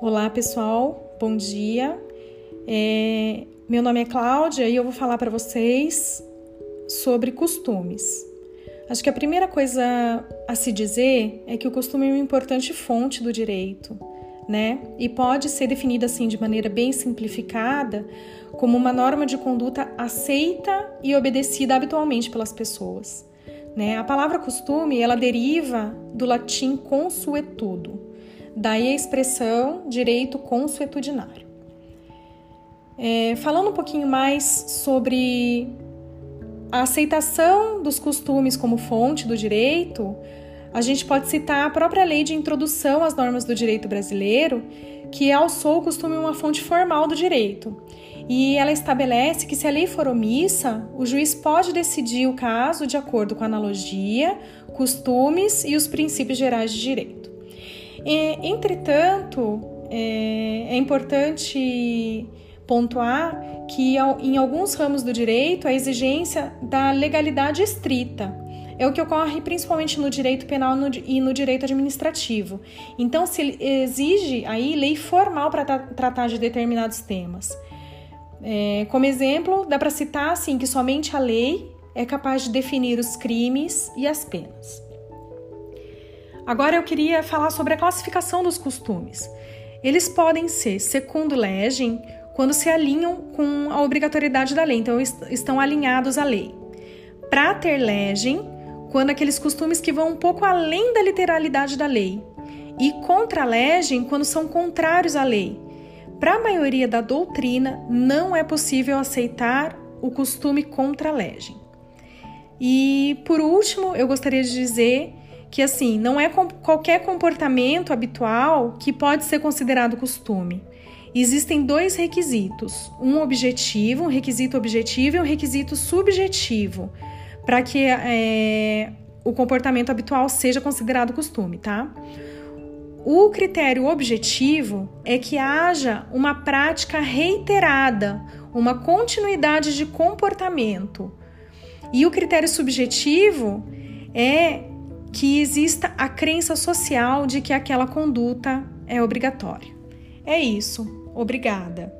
Olá, pessoal, bom dia. É, meu nome é Cláudia e eu vou falar para vocês sobre costumes. Acho que a primeira coisa a se dizer é que o costume é uma importante fonte do direito, né? E pode ser definida assim de maneira bem simplificada como uma norma de conduta aceita e obedecida habitualmente pelas pessoas. Né? A palavra costume ela deriva do latim consuetudo, Daí a expressão direito consuetudinário. É, falando um pouquinho mais sobre a aceitação dos costumes como fonte do direito, a gente pode citar a própria lei de introdução às normas do direito brasileiro, que alçou o costume uma fonte formal do direito. E ela estabelece que se a lei for omissa, o juiz pode decidir o caso de acordo com analogia, costumes e os princípios gerais de direito. E, entretanto, é, é importante pontuar que em alguns ramos do direito a exigência da legalidade estrita é o que ocorre principalmente no direito penal e no direito administrativo. Então, se exige aí lei formal para tratar de determinados temas. É, como exemplo, dá para citar assim que somente a lei é capaz de definir os crimes e as penas. Agora eu queria falar sobre a classificação dos costumes. Eles podem ser segundo legem quando se alinham com a obrigatoriedade da lei, então estão alinhados à lei. Prater legem quando aqueles costumes que vão um pouco além da literalidade da lei. E contra legem quando são contrários à lei. Para a maioria da doutrina, não é possível aceitar o costume contra legem. E por último, eu gostaria de dizer que assim, não é qualquer comportamento habitual que pode ser considerado costume. Existem dois requisitos: um objetivo, um requisito objetivo e um requisito subjetivo, para que é, o comportamento habitual seja considerado costume, tá? O critério objetivo é que haja uma prática reiterada, uma continuidade de comportamento. E o critério subjetivo é que exista a crença social de que aquela conduta é obrigatória. É isso. Obrigada.